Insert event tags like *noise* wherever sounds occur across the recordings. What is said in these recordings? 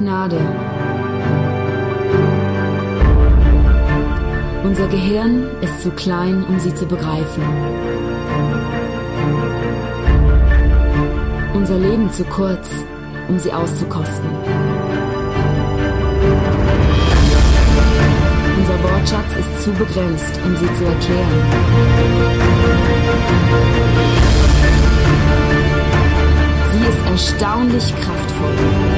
Gnade. Unser Gehirn ist zu klein, um sie zu begreifen. Unser Leben zu kurz, um sie auszukosten. Unser Wortschatz ist zu begrenzt, um sie zu erklären. Sie ist erstaunlich kraftvoll.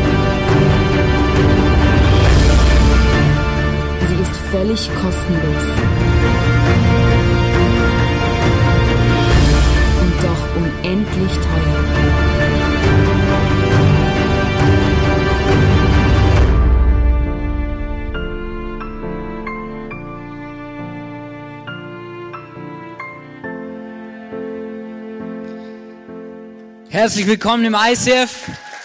Völlig kostenlos. Und doch unendlich teuer. Herzlich willkommen im ICF,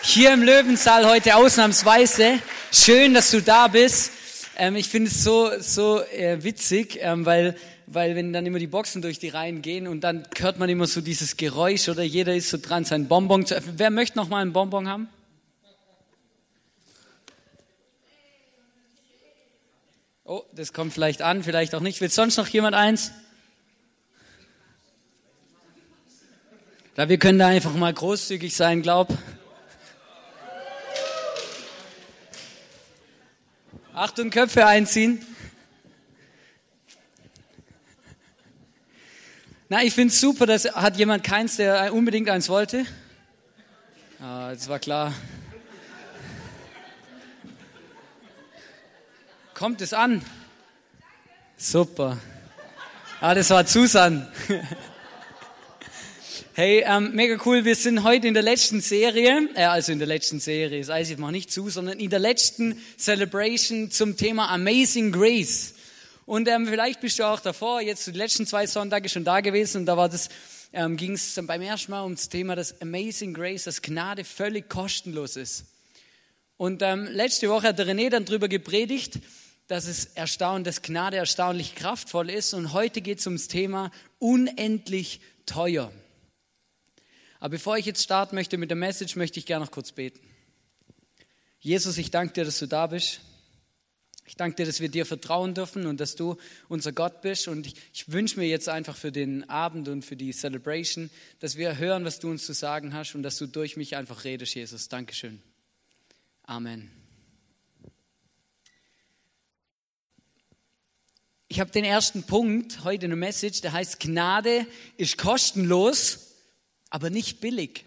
hier im Löwensaal heute ausnahmsweise. Schön, dass du da bist. Ähm, ich finde es so, so äh, witzig, ähm, weil, weil wenn dann immer die Boxen durch die Reihen gehen und dann hört man immer so dieses Geräusch oder jeder ist so dran, sein Bonbon zu öffnen. Wer möchte noch mal einen Bonbon haben? Oh, das kommt vielleicht an, vielleicht auch nicht. Will sonst noch jemand eins? Ja, wir können da einfach mal großzügig sein, glaub. Achtung, Köpfe einziehen. Na, ich finde es super, dass hat jemand keins, der unbedingt eins wollte. Ah, das war klar. Kommt es an? Super. Ah, das war Susan. *laughs* Hey, ähm, mega cool. Wir sind heute in der letzten Serie, äh, also in der letzten Serie, das heißt, ich mache nicht zu, sondern in der letzten Celebration zum Thema Amazing Grace. Und ähm, vielleicht bist du auch davor, jetzt die letzten zwei Sonntage schon da gewesen und da war das, ähm, ging es beim ersten Mal ums Thema, dass Amazing Grace, dass Gnade völlig kostenlos ist. Und ähm, letzte Woche hat der René dann drüber gepredigt, dass es erstaunt, dass Gnade erstaunlich kraftvoll ist. Und heute geht es ums Thema unendlich teuer. Aber bevor ich jetzt starten möchte mit der Message, möchte ich gerne noch kurz beten. Jesus, ich danke dir, dass du da bist. Ich danke dir, dass wir dir vertrauen dürfen und dass du unser Gott bist. Und ich, ich wünsche mir jetzt einfach für den Abend und für die Celebration, dass wir hören, was du uns zu sagen hast und dass du durch mich einfach redest, Jesus. Dankeschön. Amen. Ich habe den ersten Punkt heute in der Message, der heißt, Gnade ist kostenlos, aber nicht billig.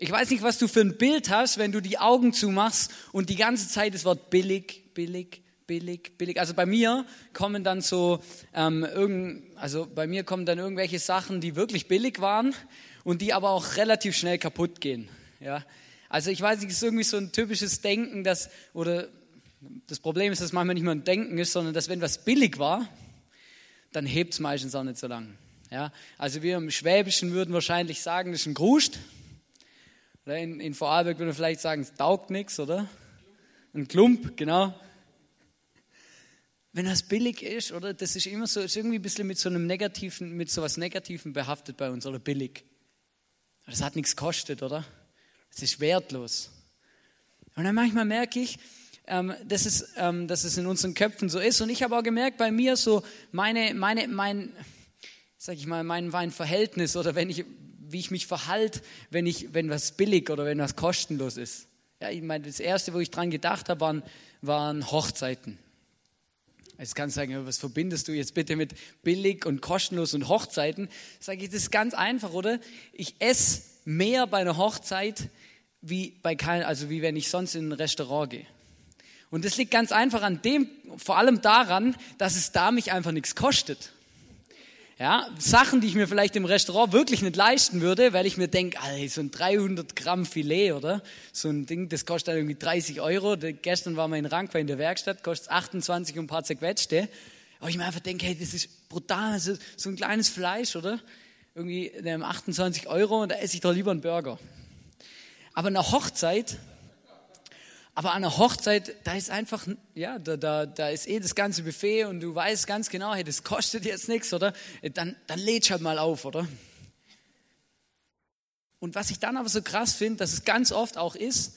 Ich weiß nicht, was du für ein Bild hast, wenn du die Augen zumachst und die ganze Zeit das Wort billig, billig, billig, billig. Also bei mir kommen dann so ähm, irgend, also bei mir kommen dann irgendwelche Sachen, die wirklich billig waren und die aber auch relativ schnell kaputt gehen. Ja, also ich weiß nicht, es ist irgendwie so ein typisches Denken, dass oder das Problem ist, dass manchmal nicht mehr ein Denken ist, sondern dass wenn was billig war, dann hebt es meistens auch nicht so lang. Ja, also wir im Schwäbischen würden wahrscheinlich sagen, das ist ein Gruscht. Oder in, in Vorarlberg würden wir vielleicht sagen, es taugt nichts, oder? Ein Klump, genau. Wenn das billig ist, oder? Das ist immer so, ist irgendwie ein bisschen mit so einem negativen, mit so was Negativen behaftet bei uns, oder billig. Das hat nichts gekostet, oder? Es ist wertlos. Und dann manchmal merke ich, ähm, dass, es, ähm, dass es in unseren Köpfen so ist. Und ich habe auch gemerkt, bei mir so meine, meine, mein, sag ich mal, mein, mein Verhältnis oder wenn ich, wie ich mich verhalte, wenn ich, wenn was billig oder wenn was kostenlos ist. Ja, ich meine, das erste, wo ich dran gedacht habe, waren, waren Hochzeiten. Jetzt kannst du sagen, was verbindest du jetzt bitte mit billig und kostenlos und Hochzeiten? Sage ich, das ist ganz einfach, oder? Ich esse mehr bei einer Hochzeit, wie bei kein, also wie wenn ich sonst in ein Restaurant gehe. Und das liegt ganz einfach an dem, vor allem daran, dass es da mich einfach nichts kostet. Ja, Sachen, die ich mir vielleicht im Restaurant wirklich nicht leisten würde, weil ich mir denke, so ein 300 Gramm Filet, oder? So ein Ding, das kostet irgendwie 30 Euro. Gestern waren wir in Rankwein in der Werkstatt, kostet 28 und ein paar zerquetschte. Aber ich mir einfach denke, hey, das ist brutal, das ist so ein kleines Fleisch, oder? Irgendwie 28 Euro und da esse ich doch lieber einen Burger. Aber eine Hochzeit, aber an einer Hochzeit, da ist einfach, ja, da, da, da ist eh das ganze Buffet und du weißt ganz genau, hey, das kostet jetzt nichts, oder? Dann, dann lädst halt mal auf, oder? Und was ich dann aber so krass finde, dass es ganz oft auch ist,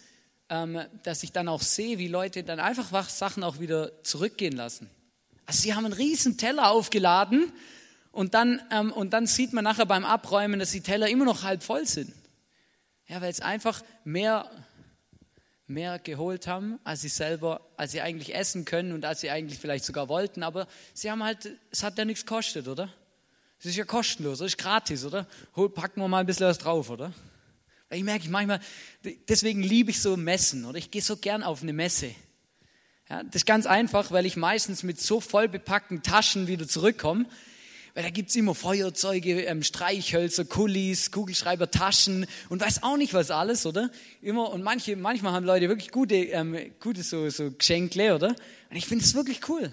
ähm, dass ich dann auch sehe, wie Leute dann einfach Sachen auch wieder zurückgehen lassen. Also sie haben einen riesen Teller aufgeladen und dann, ähm, und dann sieht man nachher beim Abräumen, dass die Teller immer noch halb voll sind. Ja, weil es einfach mehr, mehr geholt haben, als sie selber, als sie eigentlich essen können und als sie eigentlich vielleicht sogar wollten. Aber sie haben halt, es hat ja nichts gekostet, oder? Es ist ja kostenlos, es ist gratis, oder? Hol, packen wir mal ein bisschen was drauf, oder? Ich merke, ich manchmal, deswegen liebe ich so Messen, oder? Ich gehe so gern auf eine Messe. Ja, das ist ganz einfach, weil ich meistens mit so voll bepackten Taschen wieder zurückkomme. Weil da gibt's immer Feuerzeuge, ähm, Streichhölzer, Kulis, Kugelschreiber, Taschen und weiß auch nicht was alles, oder? Immer, und manche, manchmal haben Leute wirklich gute, ähm, gute so, so Geschenkle, oder? Und ich finde es wirklich cool.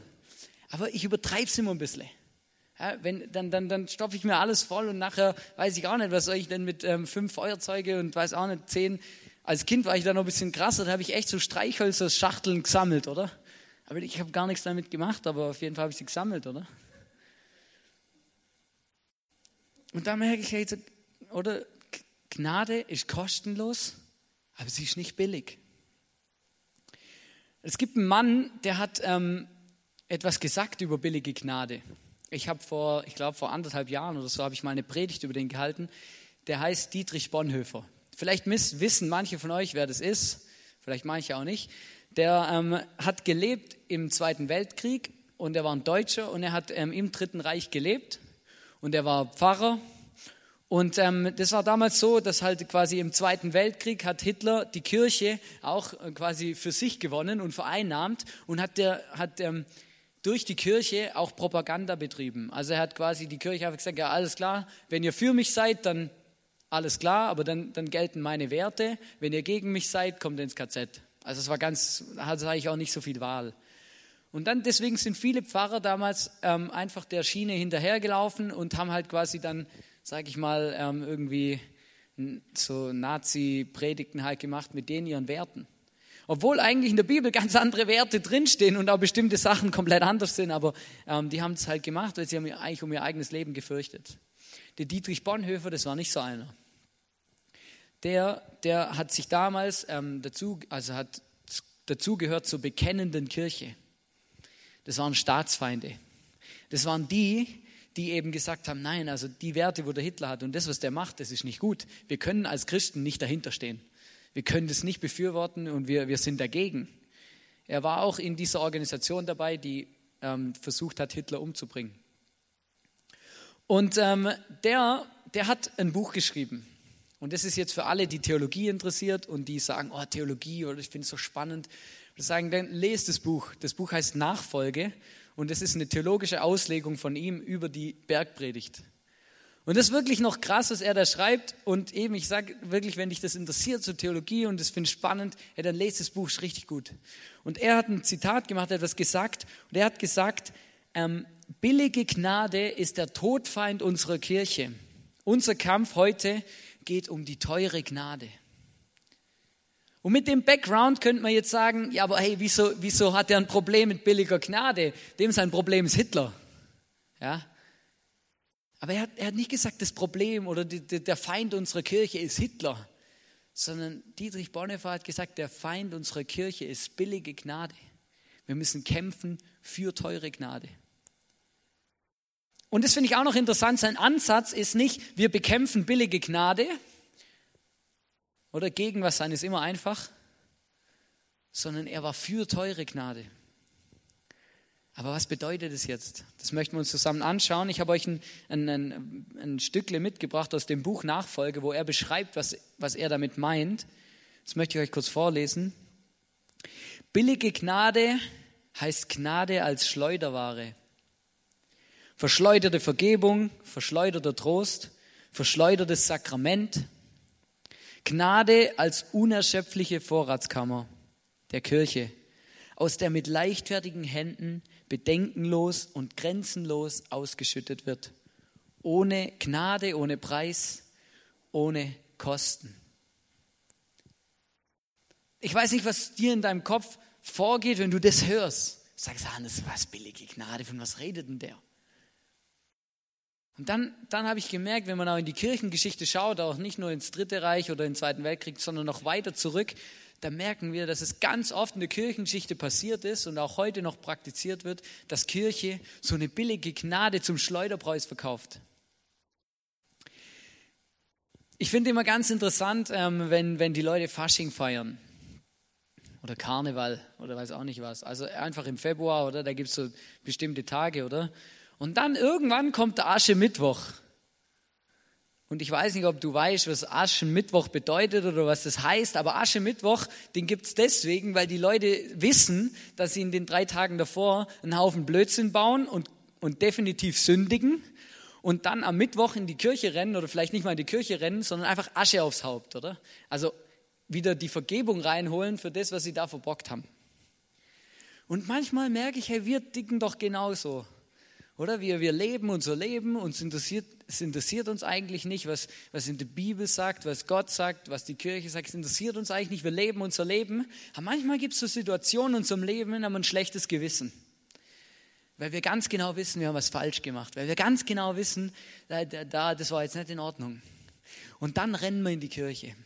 Aber ich übertreibe es immer ein bisschen. Ja, wenn, dann dann, dann stopfe ich mir alles voll und nachher weiß ich auch nicht, was soll ich denn mit ähm, fünf Feuerzeuge und weiß auch nicht, zehn. Als Kind war ich da noch ein bisschen krasser, da habe ich echt so Streichhölzer, Schachteln gesammelt, oder? Aber ich habe gar nichts damit gemacht, aber auf jeden Fall habe ich sie gesammelt, oder? Und da merke ich, jetzt, oder? Gnade ist kostenlos, aber sie ist nicht billig. Es gibt einen Mann, der hat ähm, etwas gesagt über billige Gnade. Ich habe vor, ich glaube vor anderthalb Jahren oder so, habe ich mal eine Predigt über den gehalten. Der heißt Dietrich Bonhoeffer. Vielleicht wissen manche von euch, wer das ist, vielleicht manche auch nicht. Der ähm, hat gelebt im Zweiten Weltkrieg und er war ein Deutscher und er hat ähm, im Dritten Reich gelebt und er war Pfarrer. Und ähm, das war damals so, dass halt quasi im Zweiten Weltkrieg hat Hitler die Kirche auch äh, quasi für sich gewonnen und vereinnahmt und hat, der, hat ähm, durch die Kirche auch Propaganda betrieben. Also er hat quasi die Kirche einfach gesagt, ja alles klar, wenn ihr für mich seid, dann alles klar, aber dann, dann gelten meine Werte. Wenn ihr gegen mich seid, kommt ins KZ. Also es war ganz, hatte eigentlich auch nicht so viel Wahl. Und dann deswegen sind viele Pfarrer damals ähm, einfach der Schiene hinterhergelaufen und haben halt quasi dann, sage ich mal, ähm, irgendwie so Nazi-Predigten halt gemacht mit denen ihren Werten. Obwohl eigentlich in der Bibel ganz andere Werte drinstehen und auch bestimmte Sachen komplett anders sind, aber ähm, die haben es halt gemacht, weil sie haben eigentlich um ihr eigenes Leben gefürchtet. Der Dietrich Bonhoeffer, das war nicht so einer. Der, der hat sich damals ähm, dazu, also hat dazugehört zur bekennenden Kirche. Das waren Staatsfeinde. Das waren die, die eben gesagt haben, nein, also die Werte, wo der Hitler hat und das, was der macht, das ist nicht gut. Wir können als Christen nicht dahinter stehen. Wir können das nicht befürworten und wir, wir sind dagegen. Er war auch in dieser Organisation dabei, die ähm, versucht hat, Hitler umzubringen. Und ähm, der, der hat ein Buch geschrieben. Und das ist jetzt für alle, die Theologie interessiert und die sagen, oh, Theologie, oder ich finde es so spannend. Wir sagen, dann lest das Buch. Das Buch heißt Nachfolge und es ist eine theologische Auslegung von ihm über die Bergpredigt. Und das ist wirklich noch krass, was er da schreibt. Und eben, ich sage wirklich, wenn dich das interessiert, so Theologie und das finde spannend, ja, dann lest das Buch, ist richtig gut. Und er hat ein Zitat gemacht, er hat etwas gesagt. Und er hat gesagt, ähm, billige Gnade ist der Todfeind unserer Kirche. Unser Kampf heute geht um die teure Gnade. Und mit dem Background könnte man jetzt sagen, ja, aber hey, wieso, wieso hat er ein Problem mit billiger Gnade? Dem sein Problem ist Hitler. Ja, aber er hat, er hat nicht gesagt, das Problem oder die, die, der Feind unserer Kirche ist Hitler, sondern Dietrich Bonhoeffer hat gesagt, der Feind unserer Kirche ist billige Gnade. Wir müssen kämpfen für teure Gnade. Und das finde ich auch noch interessant. Sein Ansatz ist nicht, wir bekämpfen billige Gnade oder gegen was sein ist immer einfach, sondern er war für teure Gnade. Aber was bedeutet es jetzt? Das möchten wir uns zusammen anschauen. Ich habe euch ein, ein, ein, ein Stückle mitgebracht aus dem Buch Nachfolge, wo er beschreibt, was, was er damit meint. Das möchte ich euch kurz vorlesen. Billige Gnade heißt Gnade als Schleuderware. Verschleuderte Vergebung, verschleuderter Trost, verschleudertes Sakrament. Gnade als unerschöpfliche Vorratskammer der Kirche, aus der mit leichtfertigen Händen bedenkenlos und grenzenlos ausgeschüttet wird. Ohne Gnade, ohne Preis, ohne Kosten. Ich weiß nicht, was dir in deinem Kopf vorgeht, wenn du das hörst. Sagst du, das ist was billige Gnade, von was redet denn der? Und dann, dann habe ich gemerkt, wenn man auch in die Kirchengeschichte schaut, auch nicht nur ins Dritte Reich oder den Zweiten Weltkrieg, sondern noch weiter zurück, da merken wir, dass es ganz oft in der Kirchengeschichte passiert ist und auch heute noch praktiziert wird, dass Kirche so eine billige Gnade zum Schleuderpreis verkauft. Ich finde immer ganz interessant, ähm, wenn, wenn die Leute Fasching feiern oder Karneval oder weiß auch nicht was. Also einfach im Februar, oder? Da gibt es so bestimmte Tage, oder? Und dann irgendwann kommt der Asche-Mittwoch. Und ich weiß nicht, ob du weißt, was Aschenmittwoch bedeutet oder was das heißt, aber Aschenmittwoch, den gibt es deswegen, weil die Leute wissen, dass sie in den drei Tagen davor einen Haufen Blödsinn bauen und, und definitiv sündigen und dann am Mittwoch in die Kirche rennen oder vielleicht nicht mal in die Kirche rennen, sondern einfach Asche aufs Haupt, oder? Also wieder die Vergebung reinholen für das, was sie da verbockt haben. Und manchmal merke ich, hey, wir dicken doch genauso. Oder wir, wir leben unser Leben, uns interessiert, es interessiert uns eigentlich nicht, was, was in der Bibel sagt, was Gott sagt, was die Kirche sagt, es interessiert uns eigentlich nicht, wir leben unser Leben. Aber manchmal gibt es so Situationen in unserem Leben, da haben wir ein schlechtes Gewissen. Weil wir ganz genau wissen, wir haben was falsch gemacht. Weil wir ganz genau wissen, da, da, das war jetzt nicht in Ordnung. Und dann rennen wir in die Kirche.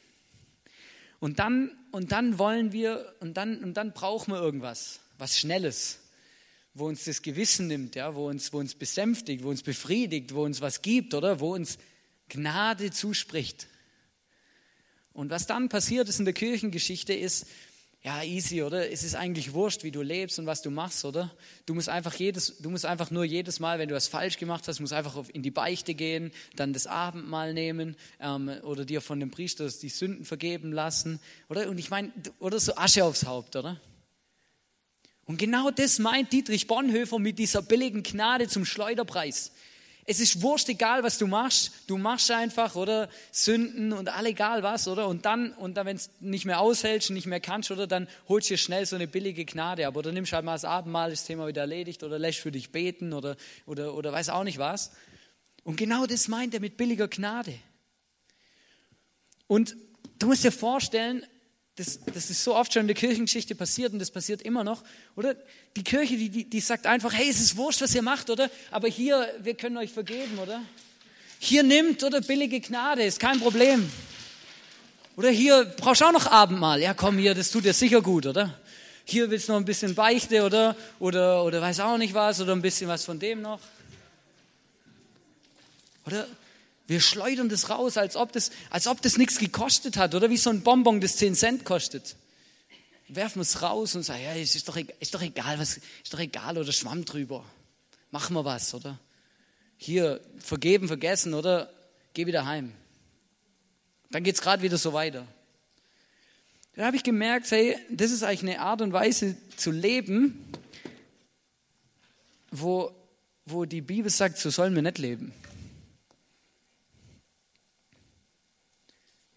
Und dann, und dann wollen wir, und dann, und dann brauchen wir irgendwas, was Schnelles wo uns das Gewissen nimmt, ja, wo uns, wo uns besänftigt, wo uns befriedigt, wo uns was gibt, oder? Wo uns Gnade zuspricht. Und was dann passiert ist in der Kirchengeschichte ist, ja, easy, oder? Es ist eigentlich wurscht, wie du lebst und was du machst, oder? Du musst einfach jedes, du musst einfach nur jedes Mal, wenn du was falsch gemacht hast, musst einfach in die Beichte gehen, dann das Abendmahl nehmen ähm, oder dir von dem Priester die Sünden vergeben lassen, oder? Und ich meine, oder so Asche aufs Haupt, oder? Und genau das meint Dietrich Bonhoeffer mit dieser billigen Gnade zum Schleuderpreis. Es ist wurscht, egal was du machst. Du machst einfach, oder? Sünden und all egal was, oder? Und dann, und dann, wenn es nicht mehr aushältst und nicht mehr kannst, oder? Dann holst du dir schnell so eine billige Gnade ab. Oder nimmst halt mal das Abendmahl, das Thema wieder erledigt, oder lässt für dich beten, oder, oder, oder weiß auch nicht was. Und genau das meint er mit billiger Gnade. Und du musst dir vorstellen, das, das ist so oft schon in der Kirchengeschichte passiert und das passiert immer noch, oder? Die Kirche, die, die, die sagt einfach, hey, es ist wurscht, was ihr macht, oder? Aber hier, wir können euch vergeben, oder? Hier nimmt, oder? Billige Gnade, ist kein Problem. Oder hier brauchst auch noch Abendmahl. Ja, komm hier, das tut dir sicher gut, oder? Hier willst du noch ein bisschen Beichte, oder? Oder, oder weiß auch nicht was, oder ein bisschen was von dem noch. Oder? Wir schleudern das raus, als ob das, als ob das nichts gekostet hat, oder wie so ein Bonbon, das 10 Cent kostet. Werfen wir es raus und sagen, ja, ist doch, ist doch egal, was, ist doch egal, oder Schwamm drüber. Machen wir was, oder? Hier, vergeben, vergessen, oder? Geh wieder heim. Dann geht es gerade wieder so weiter. Da habe ich gemerkt, hey, das ist eigentlich eine Art und Weise zu leben, wo, wo die Bibel sagt, so sollen wir nicht leben.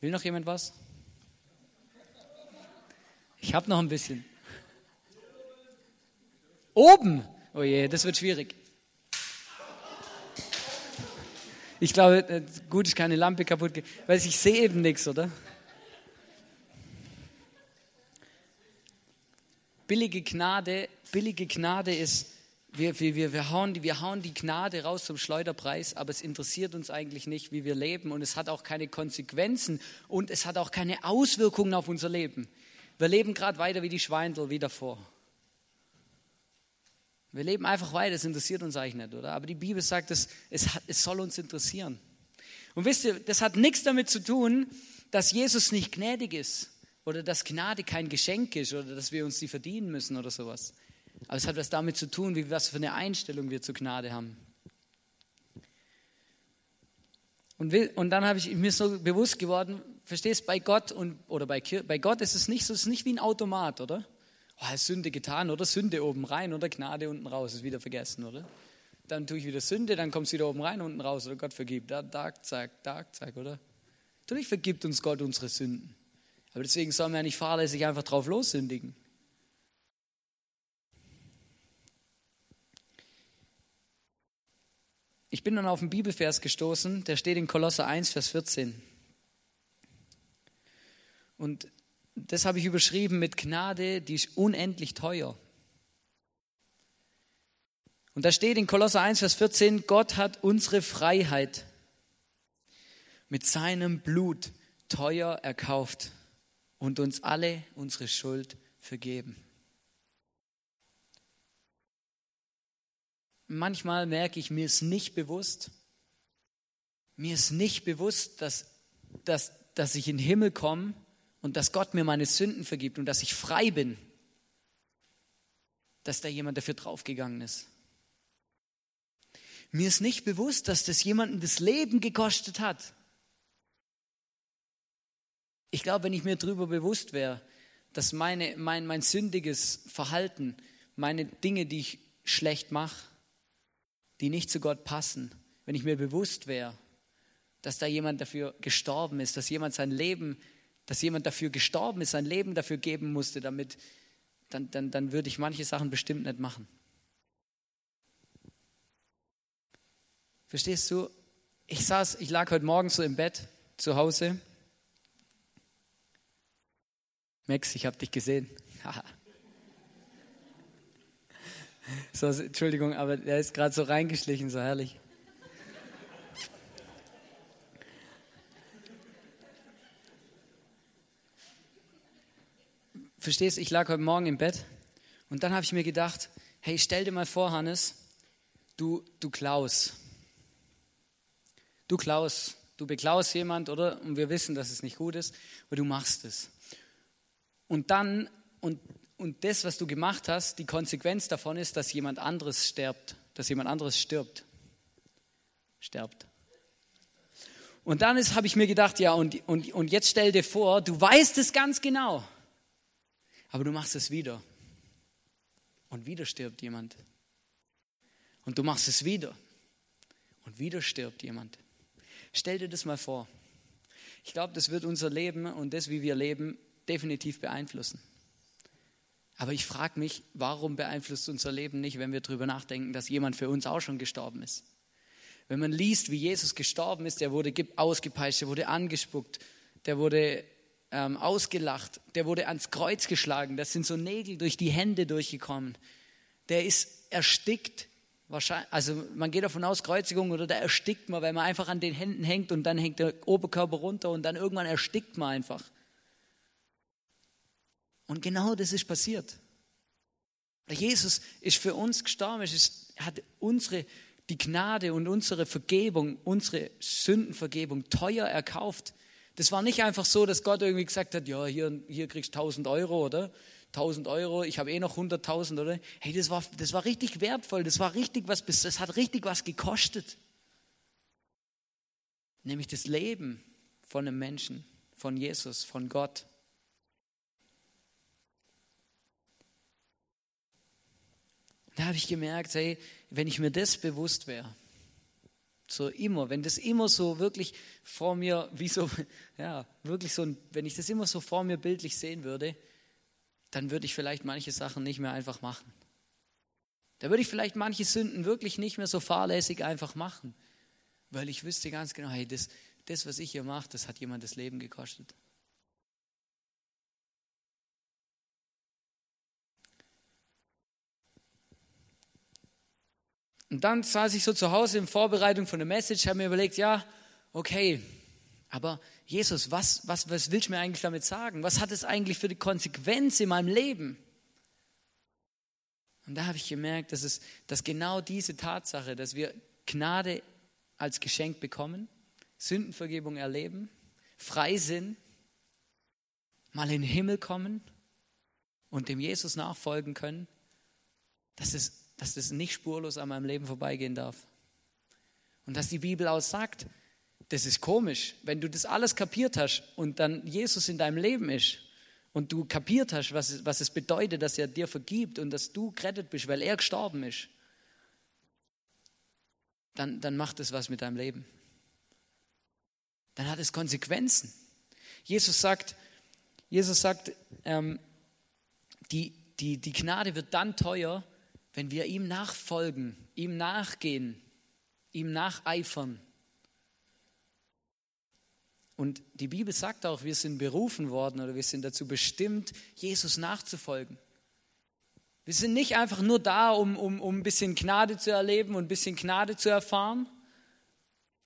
Will noch jemand was? Ich habe noch ein bisschen. Oben! Oh je, das wird schwierig. Ich glaube, äh, gut, ist keine Lampe kaputt, weil ich sehe eben nichts, oder? Billige Gnade, billige Gnade ist wir, wir, wir, hauen, wir hauen die Gnade raus zum Schleuderpreis, aber es interessiert uns eigentlich nicht, wie wir leben und es hat auch keine Konsequenzen und es hat auch keine Auswirkungen auf unser Leben. Wir leben gerade weiter wie die Schweindel wie davor. Wir leben einfach weiter, es interessiert uns eigentlich nicht, oder? Aber die Bibel sagt, es, es, hat, es soll uns interessieren. Und wisst ihr, das hat nichts damit zu tun, dass Jesus nicht gnädig ist oder dass Gnade kein Geschenk ist oder dass wir uns die verdienen müssen oder sowas. Aber es hat was damit zu tun, wie, was für eine Einstellung wir zur Gnade haben. Und, und dann habe ich mir so bewusst geworden, verstehst bei Gott und oder bei, bei Gott ist es nicht so, es ist nicht wie ein Automat, oder? Oh, Sünde getan, oder? Sünde oben rein oder Gnade unten raus, ist wieder vergessen, oder? Dann tue ich wieder Sünde, dann kommt es wieder oben rein, unten raus, oder Gott vergibt. Da, da, zack, da, zack, oder? Natürlich vergibt uns Gott unsere Sünden. Aber deswegen sollen wir ja nicht fahrlässig einfach drauf lossündigen. Ich bin dann auf einen Bibelvers gestoßen, der steht in Kolosser 1, Vers 14. Und das habe ich überschrieben mit Gnade, die ist unendlich teuer. Und da steht in Kolosser 1, Vers 14, Gott hat unsere Freiheit mit seinem Blut teuer erkauft und uns alle unsere Schuld vergeben. Manchmal merke ich, mir ist nicht bewusst, mir ist nicht bewusst, dass, dass, dass ich in den Himmel komme und dass Gott mir meine Sünden vergibt und dass ich frei bin, dass da jemand dafür draufgegangen ist. Mir ist nicht bewusst, dass das jemanden das Leben gekostet hat. Ich glaube, wenn ich mir darüber bewusst wäre, dass meine, mein, mein sündiges Verhalten, meine Dinge, die ich schlecht mache, die nicht zu Gott passen, wenn ich mir bewusst wäre, dass da jemand dafür gestorben ist, dass jemand sein Leben, dass jemand dafür gestorben ist, sein Leben dafür geben musste, damit, dann, dann, dann würde ich manche Sachen bestimmt nicht machen. Verstehst du? Ich saß, ich lag heute Morgen so im Bett zu Hause. Max, ich habe dich gesehen. *laughs* *laughs* so, Entschuldigung, aber der ist gerade so reingeschlichen, so herrlich. Verstehst, ich lag heute Morgen im Bett und dann habe ich mir gedacht, hey, stell dir mal vor, Hannes, du, du Klaus, Du klaust, du beklaust jemand, oder? Und wir wissen, dass es nicht gut ist, aber du machst es. Und dann, und, und das, was du gemacht hast, die Konsequenz davon ist, dass jemand anderes stirbt, dass jemand anderes stirbt. Sterbt. Und dann habe ich mir gedacht, ja, und, und, und jetzt stell dir vor, du weißt es ganz genau, aber du machst es wieder. Und wieder stirbt jemand. Und du machst es wieder. Und wieder stirbt jemand. Stell dir das mal vor. Ich glaube, das wird unser Leben und das, wie wir leben, definitiv beeinflussen. Aber ich frage mich, warum beeinflusst unser Leben nicht, wenn wir darüber nachdenken, dass jemand für uns auch schon gestorben ist? Wenn man liest, wie Jesus gestorben ist, der wurde ausgepeitscht, der wurde angespuckt, der wurde ähm, ausgelacht, der wurde ans Kreuz geschlagen, das sind so Nägel durch die Hände durchgekommen, der ist erstickt, Wahrscheinlich, also man geht davon aus, Kreuzigung oder da erstickt man, weil man einfach an den Händen hängt und dann hängt der Oberkörper runter und dann irgendwann erstickt man einfach. Und genau das ist passiert. Jesus ist für uns gestorben, er hat unsere, die Gnade und unsere Vergebung, unsere Sündenvergebung teuer erkauft. Das war nicht einfach so, dass Gott irgendwie gesagt hat, ja, hier, hier kriegst du 1000 Euro, oder? 1000 Euro, ich habe eh noch 100.000, oder? Hey, das war, das war richtig wertvoll, das war richtig was, das hat richtig was gekostet. Nämlich das Leben von einem Menschen, von Jesus, von Gott. Da habe ich gemerkt, hey, wenn ich mir das bewusst wäre, so immer, wenn das immer so wirklich vor mir, wie so, *laughs* ja, wirklich so, wenn ich das immer so vor mir bildlich sehen würde, dann würde ich vielleicht manche Sachen nicht mehr einfach machen. Da würde ich vielleicht manche Sünden wirklich nicht mehr so fahrlässig einfach machen, weil ich wüsste ganz genau, hey, das, das was ich hier mache, das hat jemand das Leben gekostet. Und dann saß ich so zu Hause in Vorbereitung von der Message, habe mir überlegt, ja, okay, aber Jesus, was, was, was willst du mir eigentlich damit sagen? Was hat es eigentlich für die Konsequenz in meinem Leben? Und da habe ich gemerkt, dass, es, dass genau diese Tatsache, dass wir Gnade als Geschenk bekommen, Sündenvergebung erleben, frei sind, mal in den Himmel kommen und dem Jesus nachfolgen können, dass es, dass es nicht spurlos an meinem Leben vorbeigehen darf. Und dass die Bibel auch sagt, das ist komisch, wenn du das alles kapiert hast und dann Jesus in deinem Leben ist und du kapiert hast, was, was es bedeutet, dass er dir vergibt und dass du gerettet bist, weil er gestorben ist, dann, dann macht es was mit deinem Leben. Dann hat es Konsequenzen. Jesus sagt, Jesus sagt, ähm, die, die, die Gnade wird dann teuer, wenn wir ihm nachfolgen, ihm nachgehen, ihm nacheifern. Und die Bibel sagt auch, wir sind berufen worden oder wir sind dazu bestimmt, Jesus nachzufolgen. Wir sind nicht einfach nur da, um, um, um ein bisschen Gnade zu erleben und ein bisschen Gnade zu erfahren,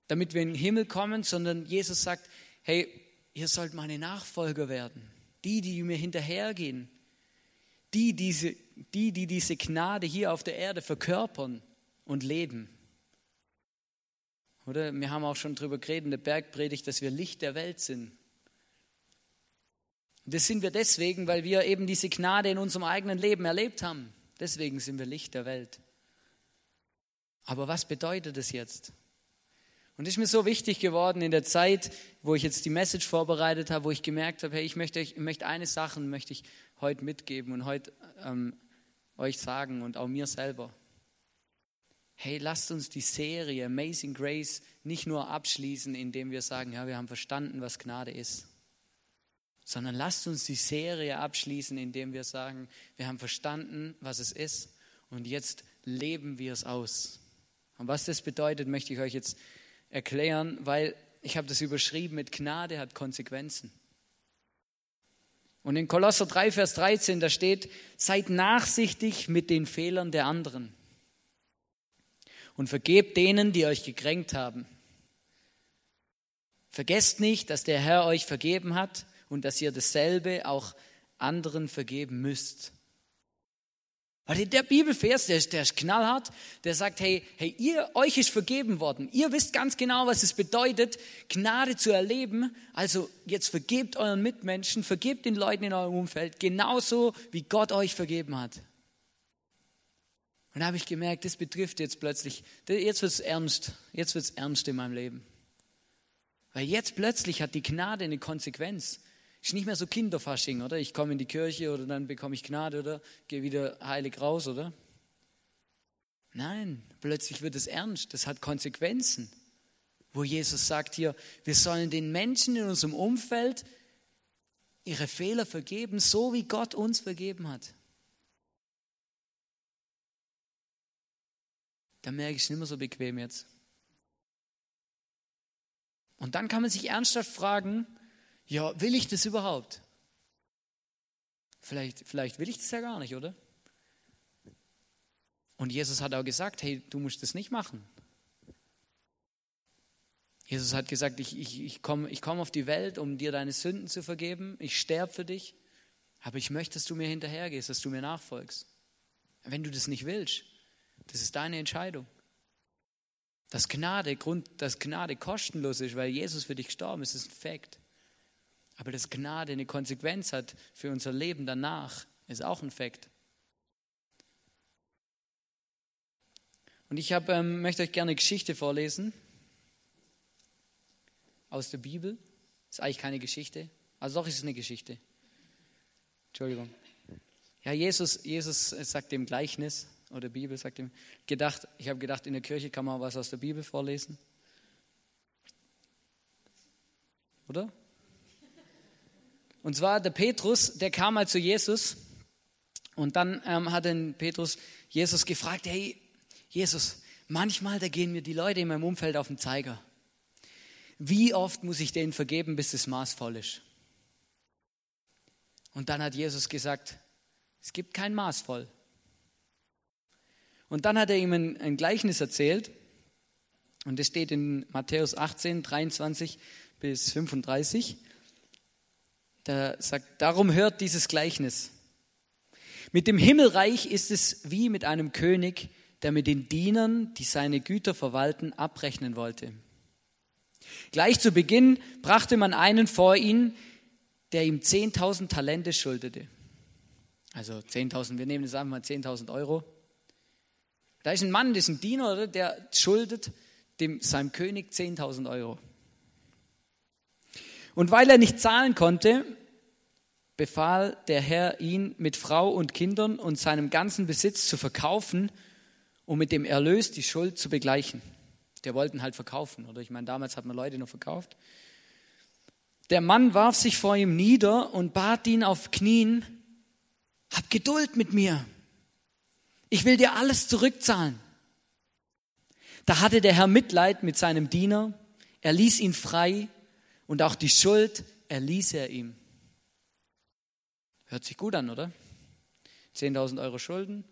damit wir in den Himmel kommen, sondern Jesus sagt, hey, ihr sollt meine Nachfolger werden. Die, die mir hinterhergehen. Die, diese, die, die diese Gnade hier auf der Erde verkörpern und leben. Oder wir haben auch schon darüber geredet in der Bergpredigt, dass wir Licht der Welt sind. Und das sind wir deswegen, weil wir eben diese Gnade in unserem eigenen Leben erlebt haben. Deswegen sind wir Licht der Welt. Aber was bedeutet das jetzt? Und es ist mir so wichtig geworden in der Zeit, wo ich jetzt die Message vorbereitet habe, wo ich gemerkt habe, hey, ich möchte, ich möchte eine Sache möchte ich heute mitgeben und heute ähm, euch sagen und auch mir selber. Hey, lasst uns die Serie Amazing Grace nicht nur abschließen, indem wir sagen, ja, wir haben verstanden, was Gnade ist, sondern lasst uns die Serie abschließen, indem wir sagen, wir haben verstanden, was es ist und jetzt leben wir es aus. Und was das bedeutet, möchte ich euch jetzt erklären, weil ich habe das überschrieben mit Gnade hat Konsequenzen. Und in Kolosser 3, Vers 13, da steht, seid nachsichtig mit den Fehlern der anderen und vergebt denen, die euch gekränkt haben. Vergesst nicht, dass der Herr euch vergeben hat und dass ihr dasselbe auch anderen vergeben müsst. Weil der Bibelvers, der ist, der ist knallhart, der sagt, hey, hey, ihr, euch ist vergeben worden. Ihr wisst ganz genau, was es bedeutet, Gnade zu erleben. Also jetzt vergebt euren Mitmenschen, vergebt den Leuten in eurem Umfeld, genauso wie Gott euch vergeben hat. Und da habe ich gemerkt, das betrifft jetzt plötzlich, jetzt wird es ernst, jetzt wird es ernst in meinem Leben. Weil jetzt plötzlich hat die Gnade eine Konsequenz. Ist nicht mehr so Kinderfasching, oder? Ich komme in die Kirche oder dann bekomme ich Gnade oder gehe wieder heilig raus, oder? Nein, plötzlich wird es ernst. Das hat Konsequenzen. Wo Jesus sagt hier, wir sollen den Menschen in unserem Umfeld ihre Fehler vergeben, so wie Gott uns vergeben hat. Da merke ich es nicht mehr so bequem jetzt. Und dann kann man sich ernsthaft fragen, ja, will ich das überhaupt? Vielleicht, vielleicht will ich das ja gar nicht, oder? Und Jesus hat auch gesagt, hey, du musst das nicht machen. Jesus hat gesagt, ich, ich, ich komme ich komm auf die Welt, um dir deine Sünden zu vergeben. Ich sterbe für dich. Aber ich möchte, dass du mir hinterhergehst, dass du mir nachfolgst. Wenn du das nicht willst, das ist deine Entscheidung. Dass Gnade, Grund, dass Gnade kostenlos ist, weil Jesus für dich gestorben ist, ist ein Fakt. Aber dass Gnade eine Konsequenz hat für unser Leben danach, ist auch ein Fakt. Und ich hab, ähm, möchte euch gerne eine Geschichte vorlesen aus der Bibel. Ist eigentlich keine Geschichte. Also doch ist es eine Geschichte. Entschuldigung. Ja, Jesus, Jesus sagt dem Gleichnis, oder Bibel sagt ihm, gedacht, ich habe gedacht, in der Kirche kann man was aus der Bibel vorlesen. Oder? Und zwar der Petrus, der kam mal zu Jesus und dann ähm, hat den Petrus Jesus gefragt, hey Jesus, manchmal da gehen mir die Leute in meinem Umfeld auf den Zeiger. Wie oft muss ich denen vergeben, bis es maßvoll ist? Und dann hat Jesus gesagt, es gibt kein maßvoll. Und dann hat er ihm ein, ein Gleichnis erzählt und das steht in Matthäus 18, 23 bis 35 der sagt, darum hört dieses Gleichnis. Mit dem Himmelreich ist es wie mit einem König, der mit den Dienern, die seine Güter verwalten, abrechnen wollte. Gleich zu Beginn brachte man einen vor ihn, der ihm 10.000 Talente schuldete. Also 10.000, wir nehmen das einfach mal 10.000 Euro. Da ist ein Mann, das ist ein Diener, der schuldet dem, seinem König 10.000 Euro. Und weil er nicht zahlen konnte, befahl der Herr ihn mit Frau und Kindern und seinem ganzen Besitz zu verkaufen, um mit dem Erlös die Schuld zu begleichen. Der wollten halt verkaufen, oder ich meine, damals hat man Leute noch verkauft. Der Mann warf sich vor ihm nieder und bat ihn auf Knien, hab Geduld mit mir. Ich will dir alles zurückzahlen. Da hatte der Herr Mitleid mit seinem Diener. Er ließ ihn frei und auch die Schuld erließ er ihm. Hört sich gut an, oder? 10.000 Euro Schulden,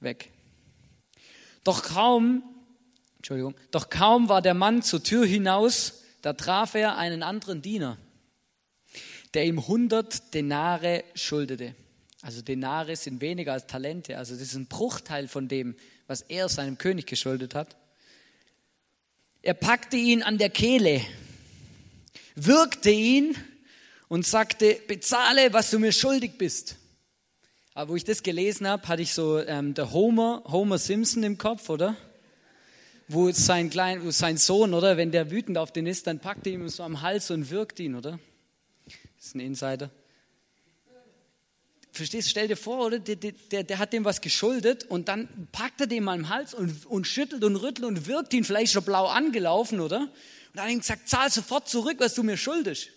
weg. Doch kaum, Entschuldigung, doch kaum war der Mann zur Tür hinaus, da traf er einen anderen Diener, der ihm 100 Denare schuldete. Also Denare sind weniger als Talente, also das ist ein Bruchteil von dem, was er seinem König geschuldet hat. Er packte ihn an der Kehle, wirkte ihn und sagte, bezahle, was du mir schuldig bist. Aber wo ich das gelesen habe, hatte ich so ähm, der Homer, Homer Simpson im Kopf, oder? Wo sein, klein, wo sein Sohn, oder? Wenn der wütend auf den ist, dann packt er ihm so am Hals und wirkt ihn, oder? Das ist ein Insider. Verstehst du? Stell dir vor, oder? Der, der, der hat dem was geschuldet und dann packt er dem mal am Hals und, und schüttelt und rüttelt und wirkt ihn vielleicht schon blau angelaufen, oder? Und dann hat ihm gesagt, zahl sofort zurück, was du mir schuldest.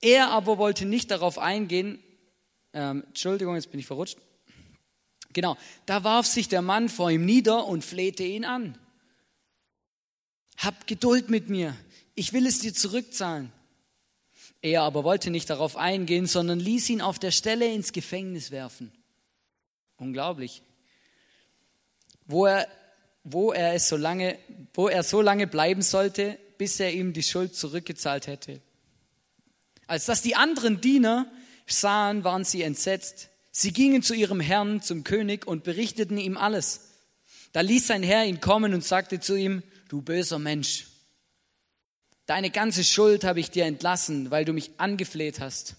Er aber wollte nicht darauf eingehen, ähm, Entschuldigung, jetzt bin ich verrutscht. Genau, da warf sich der Mann vor ihm nieder und flehte ihn an. Hab Geduld mit mir, ich will es dir zurückzahlen. Er aber wollte nicht darauf eingehen, sondern ließ ihn auf der Stelle ins Gefängnis werfen. Unglaublich. Wo er, wo er, es so lange, wo er so lange bleiben sollte, bis er ihm die Schuld zurückgezahlt hätte. Als dass die anderen Diener sahen, waren sie entsetzt. Sie gingen zu ihrem Herrn, zum König, und berichteten ihm alles. Da ließ sein Herr ihn kommen und sagte zu ihm, du böser Mensch, deine ganze Schuld habe ich dir entlassen, weil du mich angefleht hast.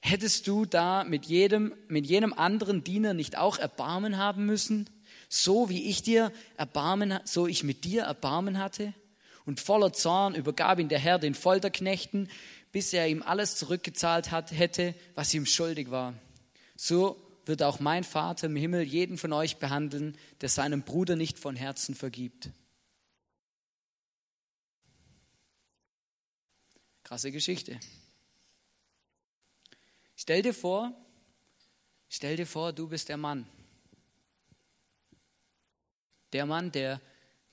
Hättest du da mit jedem, mit jenem anderen Diener nicht auch Erbarmen haben müssen? So wie ich dir Erbarmen, so ich mit dir Erbarmen hatte? Und voller Zorn übergab ihn der Herr den Folterknechten, bis er ihm alles zurückgezahlt hat, hätte, was ihm schuldig war. So wird auch mein Vater im Himmel jeden von euch behandeln, der seinem Bruder nicht von Herzen vergibt. Krasse Geschichte. Stell dir vor, stell dir vor, du bist der Mann. Der Mann, der,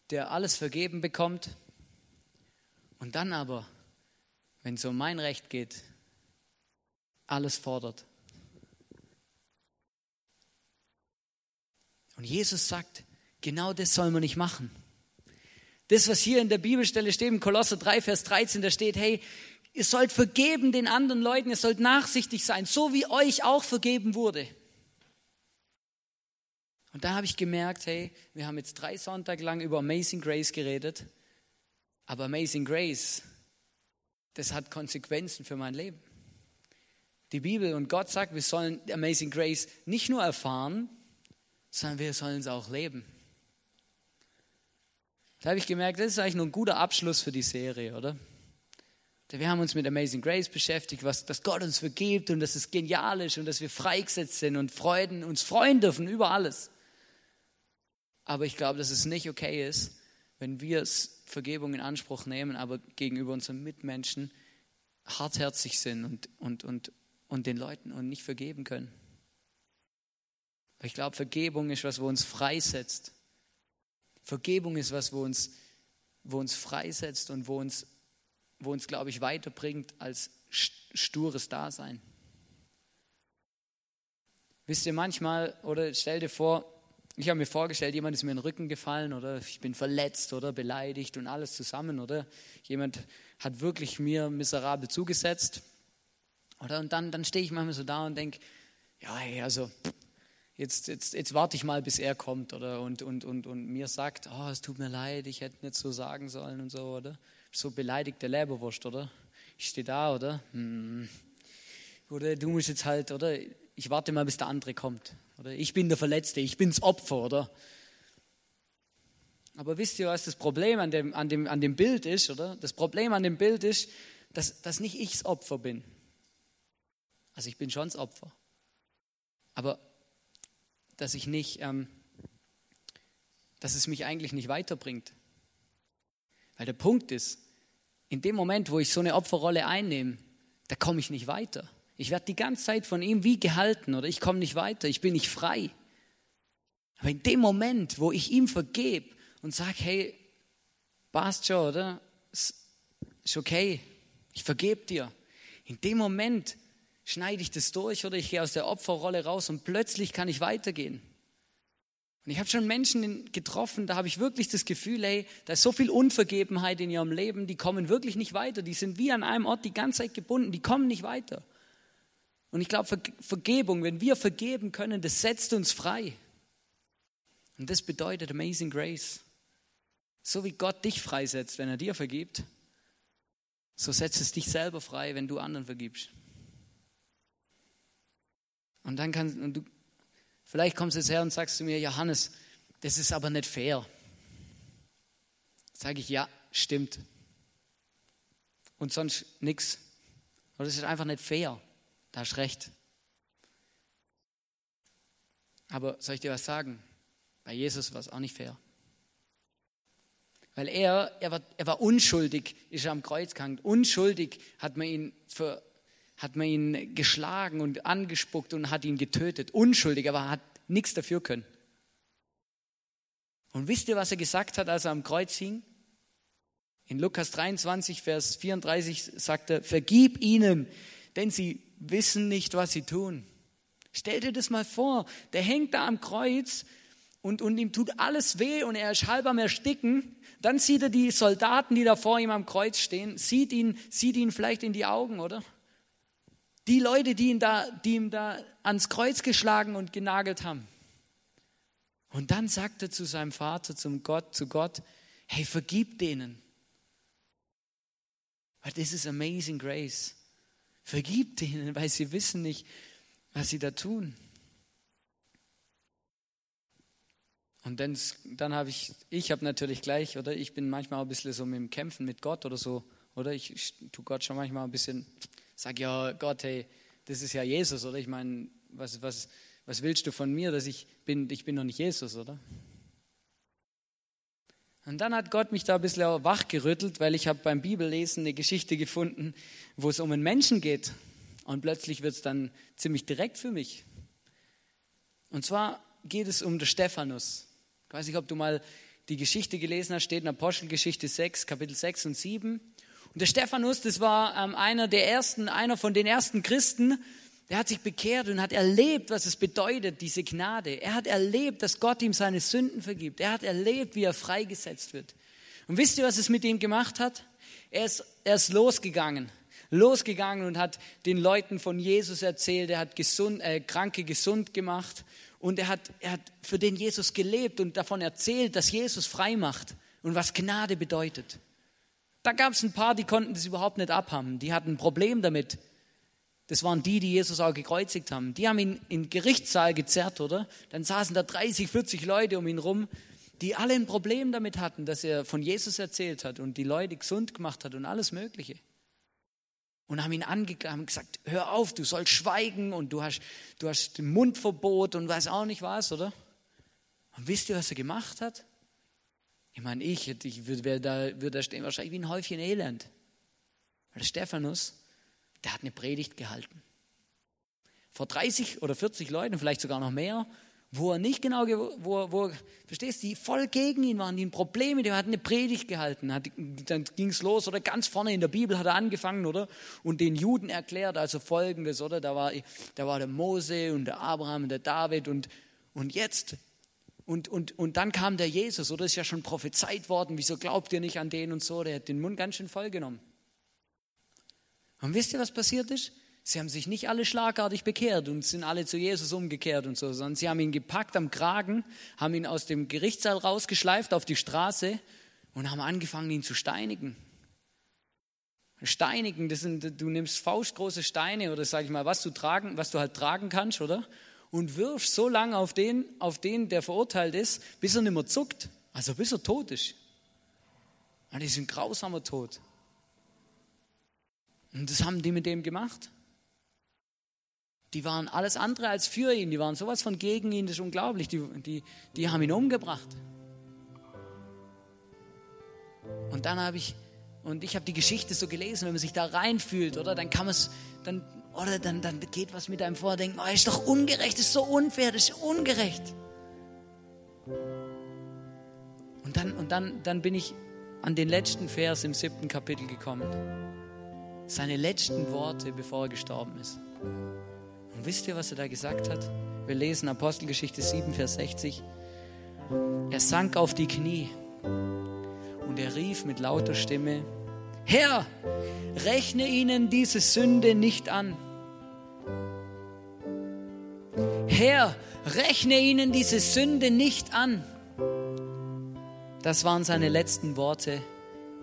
der alles vergeben bekommt und dann aber wenn es um mein Recht geht, alles fordert. Und Jesus sagt, genau das soll man nicht machen. Das, was hier in der Bibelstelle steht, im Kolosser 3, Vers 13, da steht, hey, ihr sollt vergeben den anderen Leuten, ihr sollt nachsichtig sein, so wie euch auch vergeben wurde. Und da habe ich gemerkt, hey, wir haben jetzt drei Sonntage lang über Amazing Grace geredet, aber Amazing Grace das hat Konsequenzen für mein Leben. Die Bibel und Gott sagt, wir sollen Amazing Grace nicht nur erfahren, sondern wir sollen es auch leben. Da habe ich gemerkt, das ist eigentlich nur ein guter Abschluss für die Serie, oder? Wir haben uns mit Amazing Grace beschäftigt, was, dass Gott uns vergibt und dass es genial ist und dass wir freigesetzt sind und Freuden, uns freuen dürfen über alles. Aber ich glaube, dass es nicht okay ist, wenn wir Vergebung in Anspruch nehmen, aber gegenüber unseren Mitmenschen hartherzig sind und, und, und, und den Leuten und nicht vergeben können. Ich glaube, Vergebung ist was, wo uns freisetzt. Vergebung ist was, wo uns, wo uns freisetzt und wo uns, wo uns, glaube ich, weiterbringt als stures Dasein. Wisst ihr manchmal, oder stell dir vor, ich habe mir vorgestellt, jemand ist mir in den Rücken gefallen oder ich bin verletzt oder beleidigt und alles zusammen oder jemand hat wirklich mir miserabel zugesetzt. Oder und dann, dann stehe ich manchmal so da und denke, ja, hey, also jetzt, jetzt, jetzt warte ich mal, bis er kommt oder und, und, und, und mir sagt, oh, es tut mir leid, ich hätte nicht so sagen sollen und so, oder? So beleidigte Leberwurst, oder? Ich stehe da, oder? Hm. Oder du musst jetzt halt, oder? Ich warte mal, bis der andere kommt. Oder ich bin der Verletzte, ich bin's Opfer, oder? Aber wisst ihr, was das Problem an dem, an dem, an dem Bild ist, oder? Das Problem an dem Bild ist, dass, dass nicht ich das Opfer bin. Also ich bin schon das Opfer. Aber dass ich nicht, ähm, dass es mich eigentlich nicht weiterbringt. Weil der Punkt ist, in dem Moment, wo ich so eine Opferrolle einnehme, da komme ich nicht weiter. Ich werde die ganze Zeit von ihm wie gehalten oder ich komme nicht weiter, ich bin nicht frei. Aber in dem Moment, wo ich ihm vergebe und sage, hey, passt schon, oder? Ist okay, ich vergebe dir. In dem Moment schneide ich das durch oder ich gehe aus der Opferrolle raus und plötzlich kann ich weitergehen. Und ich habe schon Menschen getroffen, da habe ich wirklich das Gefühl, hey, da ist so viel Unvergebenheit in ihrem Leben, die kommen wirklich nicht weiter. Die sind wie an einem Ort die ganze Zeit gebunden, die kommen nicht weiter. Und ich glaube, Vergebung, wenn wir vergeben können, das setzt uns frei. Und das bedeutet Amazing Grace. So wie Gott dich freisetzt, wenn er dir vergibt, so setzt es dich selber frei, wenn du anderen vergibst. Und dann kannst und du, vielleicht kommst du jetzt her und sagst zu mir, Johannes, das ist aber nicht fair. Sage ich, ja, stimmt. Und sonst nichts. Das ist einfach nicht fair. Da hast recht. Aber soll ich dir was sagen? Bei Jesus war es auch nicht fair. Weil er, er war, er war unschuldig, ist am Kreuz gehangen. Unschuldig hat man ihn für, hat man ihn geschlagen und angespuckt und hat ihn getötet. Unschuldig, aber hat nichts dafür können. Und wisst ihr, was er gesagt hat, als er am Kreuz hing? In Lukas 23, Vers 34 sagt er, vergib ihnen, denn sie wissen nicht, was sie tun. Stell dir das mal vor, der hängt da am Kreuz und, und ihm tut alles weh und er ist halb am Ersticken. Dann sieht er die Soldaten, die da vor ihm am Kreuz stehen, sieht ihn, sieht ihn vielleicht in die Augen, oder? Die Leute, die ihn da, die ihm da ans Kreuz geschlagen und genagelt haben. Und dann sagt er zu seinem Vater, zum Gott, zu Gott, hey, vergib denen. Weil das ist amazing grace. Vergib denen, weil sie wissen nicht, was sie da tun. Und dann, dann habe ich, ich habe natürlich gleich, oder ich bin manchmal auch ein bisschen so mit dem Kämpfen mit Gott oder so, oder ich, ich tue Gott schon manchmal ein bisschen, sage ja, Gott, hey, das ist ja Jesus, oder? Ich meine, was, was, was willst du von mir, dass ich bin, ich bin noch nicht Jesus, oder? Und dann hat Gott mich da ein bisschen wachgerüttelt, weil ich habe beim Bibellesen eine Geschichte gefunden, wo es um einen Menschen geht. Und plötzlich wird es dann ziemlich direkt für mich. Und zwar geht es um den Stephanus. Ich weiß nicht, ob du mal die Geschichte gelesen hast, steht in Apostelgeschichte 6, Kapitel 6 und 7. Und der Stephanus, das war ähm, einer der ersten, einer von den ersten Christen, der hat sich bekehrt und hat erlebt, was es bedeutet, diese Gnade. Er hat erlebt, dass Gott ihm seine Sünden vergibt. Er hat erlebt, wie er freigesetzt wird. Und wisst ihr, was es mit ihm gemacht hat? Er ist, er ist losgegangen. Losgegangen und hat den Leuten von Jesus erzählt. Er hat gesund, äh, Kranke gesund gemacht. Und er hat, er hat für den Jesus gelebt und davon erzählt, dass Jesus frei macht und was Gnade bedeutet. Da gab es ein paar, die konnten das überhaupt nicht abhaben. Die hatten ein Problem damit, das waren die, die Jesus auch gekreuzigt haben. Die haben ihn in den Gerichtssaal gezerrt, oder? Dann saßen da 30, 40 Leute um ihn rum, die alle ein Problem damit hatten, dass er von Jesus erzählt hat und die Leute gesund gemacht hat und alles Mögliche. Und haben ihn angeklagt, haben gesagt, hör auf, du sollst schweigen und du hast, du hast Mundverbot und weiß auch nicht was, oder? Und wisst ihr, was er gemacht hat? Ich meine, ich, ich würde da, würd da stehen wahrscheinlich wie ein Häufchen Elend. Der Stephanus, der hat eine Predigt gehalten. Vor 30 oder 40 Leuten, vielleicht sogar noch mehr, wo er nicht genau, wo, wo verstehst du, die voll gegen ihn waren, die Probleme, der hat eine Predigt gehalten, hat, dann ging es los, oder ganz vorne in der Bibel hat er angefangen, oder? Und den Juden erklärt, also folgendes, oder? Da war, da war der Mose und der Abraham und der David und, und jetzt, und, und, und dann kam der Jesus, oder? Ist ja schon prophezeit worden, wieso glaubt ihr nicht an den und so? Der hat den Mund ganz schön voll genommen. Und wisst ihr, was passiert ist? Sie haben sich nicht alle schlagartig bekehrt und sind alle zu Jesus umgekehrt und so, sondern sie haben ihn gepackt am Kragen, haben ihn aus dem Gerichtssaal rausgeschleift auf die Straße und haben angefangen, ihn zu steinigen. Steinigen, das sind, du nimmst faustgroße Steine oder sag ich mal, was du tragen, was du halt tragen kannst, oder? Und wirfst so lange auf den, auf den, der verurteilt ist, bis er nicht mehr zuckt, also bis er tot ist. Und das ist ein grausamer Tod. Und das haben die mit dem gemacht. Die waren alles andere als für ihn, die waren sowas von gegen ihn, das ist unglaublich. Die, die, die haben ihn umgebracht. Und dann habe ich, und ich habe die Geschichte so gelesen, wenn man sich da reinfühlt, oder dann kann man es, dann, oder dann, dann geht was mit einem vor, denkt, oh, ist doch ungerecht, ist so unfair, das ist ungerecht. Und dann, und dann, dann bin ich an den letzten Vers im siebten Kapitel gekommen seine letzten Worte, bevor er gestorben ist. Und wisst ihr, was er da gesagt hat? Wir lesen Apostelgeschichte 7, Vers 60. Er sank auf die Knie und er rief mit lauter Stimme, Herr, rechne ihnen diese Sünde nicht an. Herr, rechne ihnen diese Sünde nicht an. Das waren seine letzten Worte.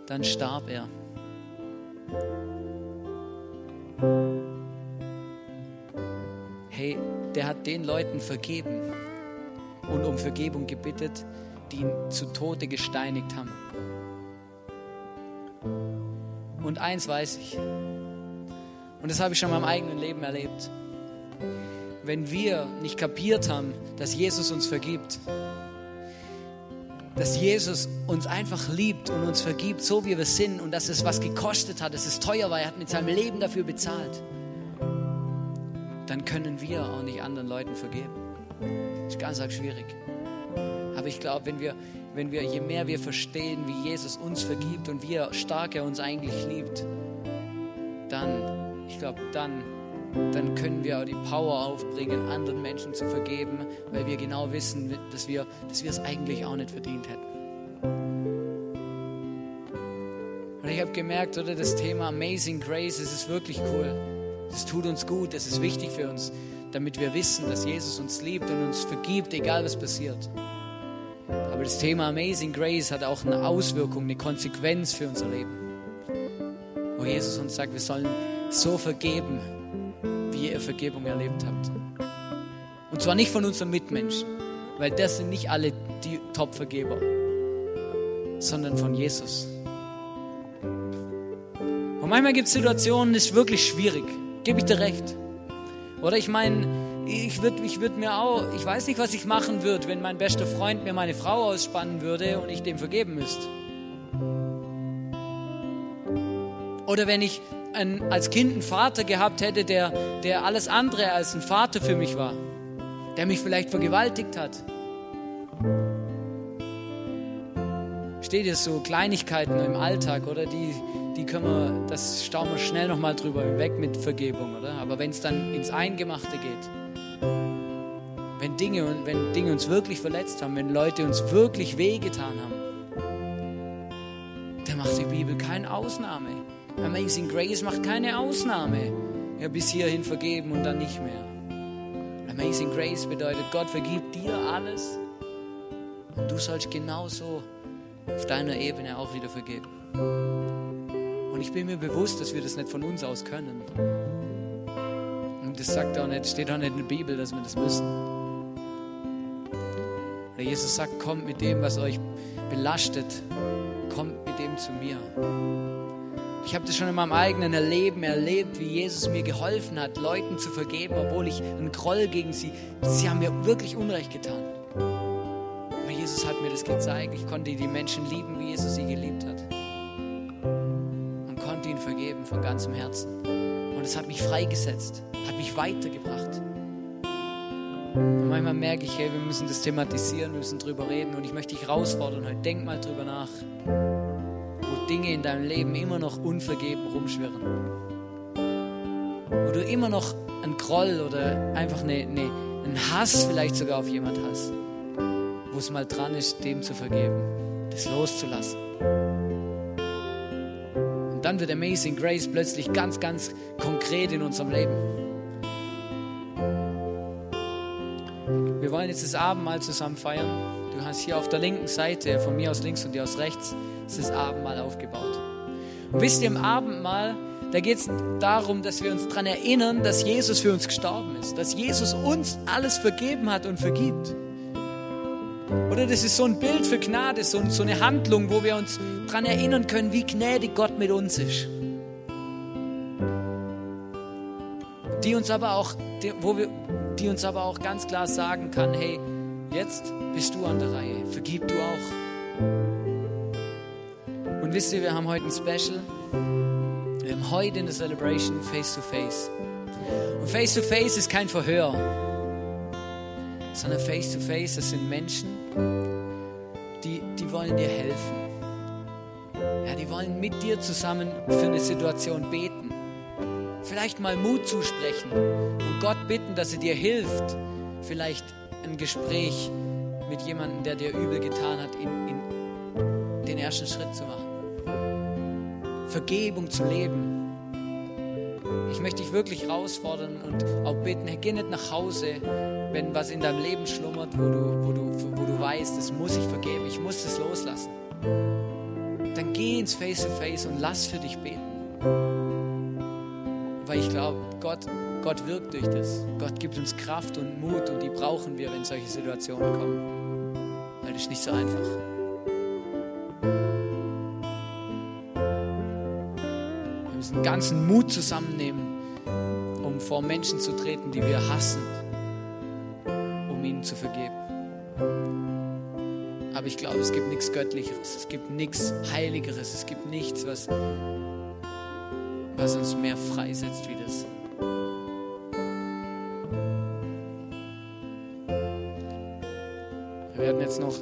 Dann starb er. Hey, der hat den Leuten vergeben und um Vergebung gebittet, die ihn zu Tode gesteinigt haben. Und eins weiß ich, und das habe ich schon in meinem eigenen Leben erlebt, wenn wir nicht kapiert haben, dass Jesus uns vergibt, dass Jesus uns einfach liebt und uns vergibt, so wie wir sind und dass es was gekostet hat, dass es teuer war, er hat mit seinem Leben dafür bezahlt, dann können wir auch nicht anderen Leuten vergeben. Das ist ganz arg schwierig. Aber ich glaube, wenn wir, wenn wir, je mehr wir verstehen, wie Jesus uns vergibt und wie stark er uns eigentlich liebt, dann, ich glaube, dann, dann können wir auch die Power aufbringen, anderen Menschen zu vergeben, weil wir genau wissen, dass wir, dass wir es eigentlich auch nicht verdient hätten. Und ich habe gemerkt, oder das Thema Amazing Grace, es ist wirklich cool. Es tut uns gut, es ist wichtig für uns, damit wir wissen, dass Jesus uns liebt und uns vergibt, egal was passiert. Aber das Thema Amazing Grace hat auch eine Auswirkung, eine Konsequenz für unser Leben. Wo Jesus uns sagt, wir sollen so vergeben, wie ihr Vergebung erlebt habt. Und zwar nicht von unseren Mitmenschen, weil das sind nicht alle die Top-Vergeber, sondern von Jesus. Und manchmal gibt es Situationen, das ist wirklich schwierig, gebe ich dir recht. Oder ich meine, ich würde ich würd mir auch, ich weiß nicht, was ich machen würde, wenn mein bester Freund mir meine Frau ausspannen würde und ich dem vergeben müsste. Oder wenn ich ein, als Kind einen Vater gehabt hätte, der, der alles andere als ein Vater für mich war, der mich vielleicht vergewaltigt hat. Steht ihr so Kleinigkeiten im Alltag, oder? Die, die können wir, das stauen wir schnell nochmal drüber weg mit Vergebung, oder? Aber wenn es dann ins Eingemachte geht, wenn Dinge, wenn Dinge uns wirklich verletzt haben, wenn Leute uns wirklich wehgetan haben, dann macht die Bibel keine Ausnahme. Amazing Grace macht keine Ausnahme. Ja, bis hierhin vergeben und dann nicht mehr. Amazing Grace bedeutet, Gott vergibt dir alles und du sollst genauso auf deiner Ebene auch wieder vergeben. Und ich bin mir bewusst, dass wir das nicht von uns aus können. Und das sagt auch nicht, steht auch nicht in der Bibel, dass wir das müssen. Der Jesus sagt, kommt mit dem, was euch belastet, kommt mit dem zu mir. Ich habe das schon in meinem eigenen Erleben erlebt, wie Jesus mir geholfen hat, Leuten zu vergeben, obwohl ich einen Groll gegen sie, sie haben mir wirklich Unrecht getan. Aber Jesus hat mir das gezeigt. Ich konnte die Menschen lieben, wie Jesus sie geliebt hat. Von ganzem Herzen. Und es hat mich freigesetzt, hat mich weitergebracht. Und manchmal merke ich, hey, wir müssen das thematisieren, wir müssen drüber reden und ich möchte dich herausfordern heute. Denk mal drüber nach, wo Dinge in deinem Leben immer noch unvergeben rumschwirren. Wo du immer noch einen Groll oder einfach eine, eine, einen Hass vielleicht sogar auf jemand hast. Wo es mal dran ist, dem zu vergeben, das loszulassen. Dann wird Amazing Grace plötzlich ganz, ganz konkret in unserem Leben. Wir wollen jetzt das Abendmahl zusammen feiern. Du hast hier auf der linken Seite, von mir aus links und dir aus rechts, das Abendmahl aufgebaut. Und wisst ihr, im Abendmahl, da geht es darum, dass wir uns daran erinnern, dass Jesus für uns gestorben ist, dass Jesus uns alles vergeben hat und vergibt. Oder das ist so ein Bild für Gnade, so, so eine Handlung, wo wir uns daran erinnern können, wie gnädig Gott mit uns ist. Die uns aber auch, wo wir, die uns aber auch ganz klar sagen kann, hey, jetzt bist du an der Reihe, vergib du auch. Und wisst ihr, wir haben heute ein Special. Wir haben heute eine Celebration Face to Face. Und Face to Face ist kein Verhör, sondern Face to Face, das sind Menschen, die, die wollen dir helfen. Ja, die wollen mit dir zusammen für eine Situation beten vielleicht mal Mut zusprechen und Gott bitten, dass er dir hilft, vielleicht ein Gespräch mit jemandem, der dir übel getan hat, in, in den ersten Schritt zu machen. Vergebung zu leben. Ich möchte dich wirklich herausfordern und auch bitten, geh nicht nach Hause, wenn was in deinem Leben schlummert, wo du, wo du, wo du weißt, das muss ich vergeben, ich muss das loslassen. Dann geh ins Face-to-Face -face und lass für dich beten. Weil ich glaube, Gott, Gott wirkt durch das. Gott gibt uns Kraft und Mut und die brauchen wir, wenn solche Situationen kommen. Weil das ist nicht so einfach. Den ganzen Mut zusammennehmen, um vor Menschen zu treten, die wir hassen, um ihnen zu vergeben. Aber ich glaube, es gibt nichts Göttlicheres, es gibt nichts Heiligeres, es gibt nichts, was, was uns mehr freisetzt wie das. Wir werden jetzt noch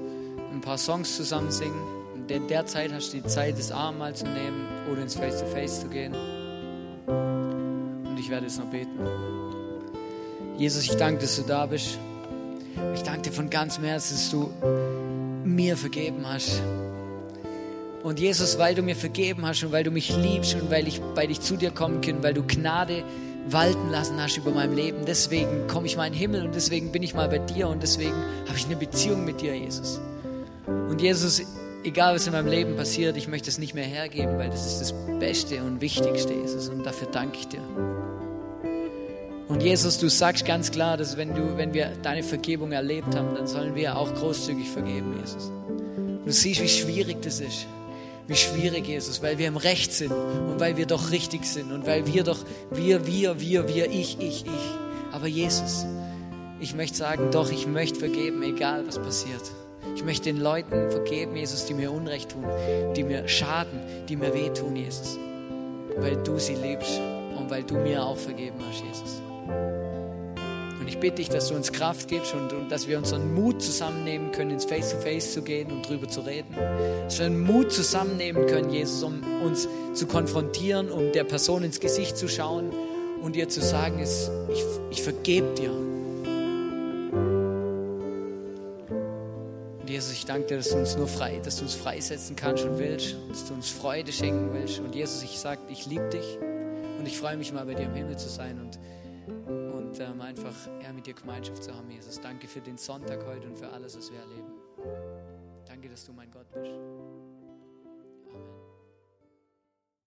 ein paar Songs zusammen singen. In der Zeit hast du die Zeit, das Abendmahl zu nehmen oder ins Face-to-Face -face zu gehen. Und ich werde jetzt noch beten. Jesus, ich danke, dass du da bist. Ich danke dir von ganzem Herzen, dass du mir vergeben hast. Und Jesus, weil du mir vergeben hast und weil du mich liebst und weil ich bei dich zu dir kommen kann, weil du Gnade walten lassen hast über mein Leben, deswegen komme ich mal in den Himmel und deswegen bin ich mal bei dir und deswegen habe ich eine Beziehung mit dir, Jesus. Und Jesus, egal was in meinem Leben passiert, ich möchte es nicht mehr hergeben, weil das ist das Beste und Wichtigste, Jesus. Und dafür danke ich dir. Und Jesus, du sagst ganz klar, dass wenn, du, wenn wir deine Vergebung erlebt haben, dann sollen wir auch großzügig vergeben, Jesus. Du siehst, wie schwierig das ist. Wie schwierig, Jesus, weil wir im Recht sind und weil wir doch richtig sind und weil wir doch, wir, wir, wir, wir, ich, ich, ich. Aber Jesus, ich möchte sagen, doch, ich möchte vergeben, egal was passiert. Ich möchte den Leuten vergeben, Jesus, die mir Unrecht tun, die mir schaden, die mir wehtun, Jesus. Weil du sie liebst und weil du mir auch vergeben hast, Jesus. Und ich bitte dich, dass du uns Kraft gibst und, und dass wir unseren Mut zusammennehmen können, ins Face-to-Face -face zu gehen und drüber zu reden. Dass wir einen Mut zusammennehmen können, Jesus, um uns zu konfrontieren, um der Person ins Gesicht zu schauen und ihr zu sagen, ich, ich vergebe dir. Danke dir, dass du uns nur frei, dass du uns freisetzen kannst und willst, dass du uns Freude schenken willst. Und Jesus, ich sage, ich liebe dich und ich freue mich mal bei dir im Himmel zu sein und und ähm, einfach ja, mit dir Gemeinschaft zu haben, Jesus. Danke für den Sonntag heute und für alles, was wir erleben. Danke, dass du mein Gott bist.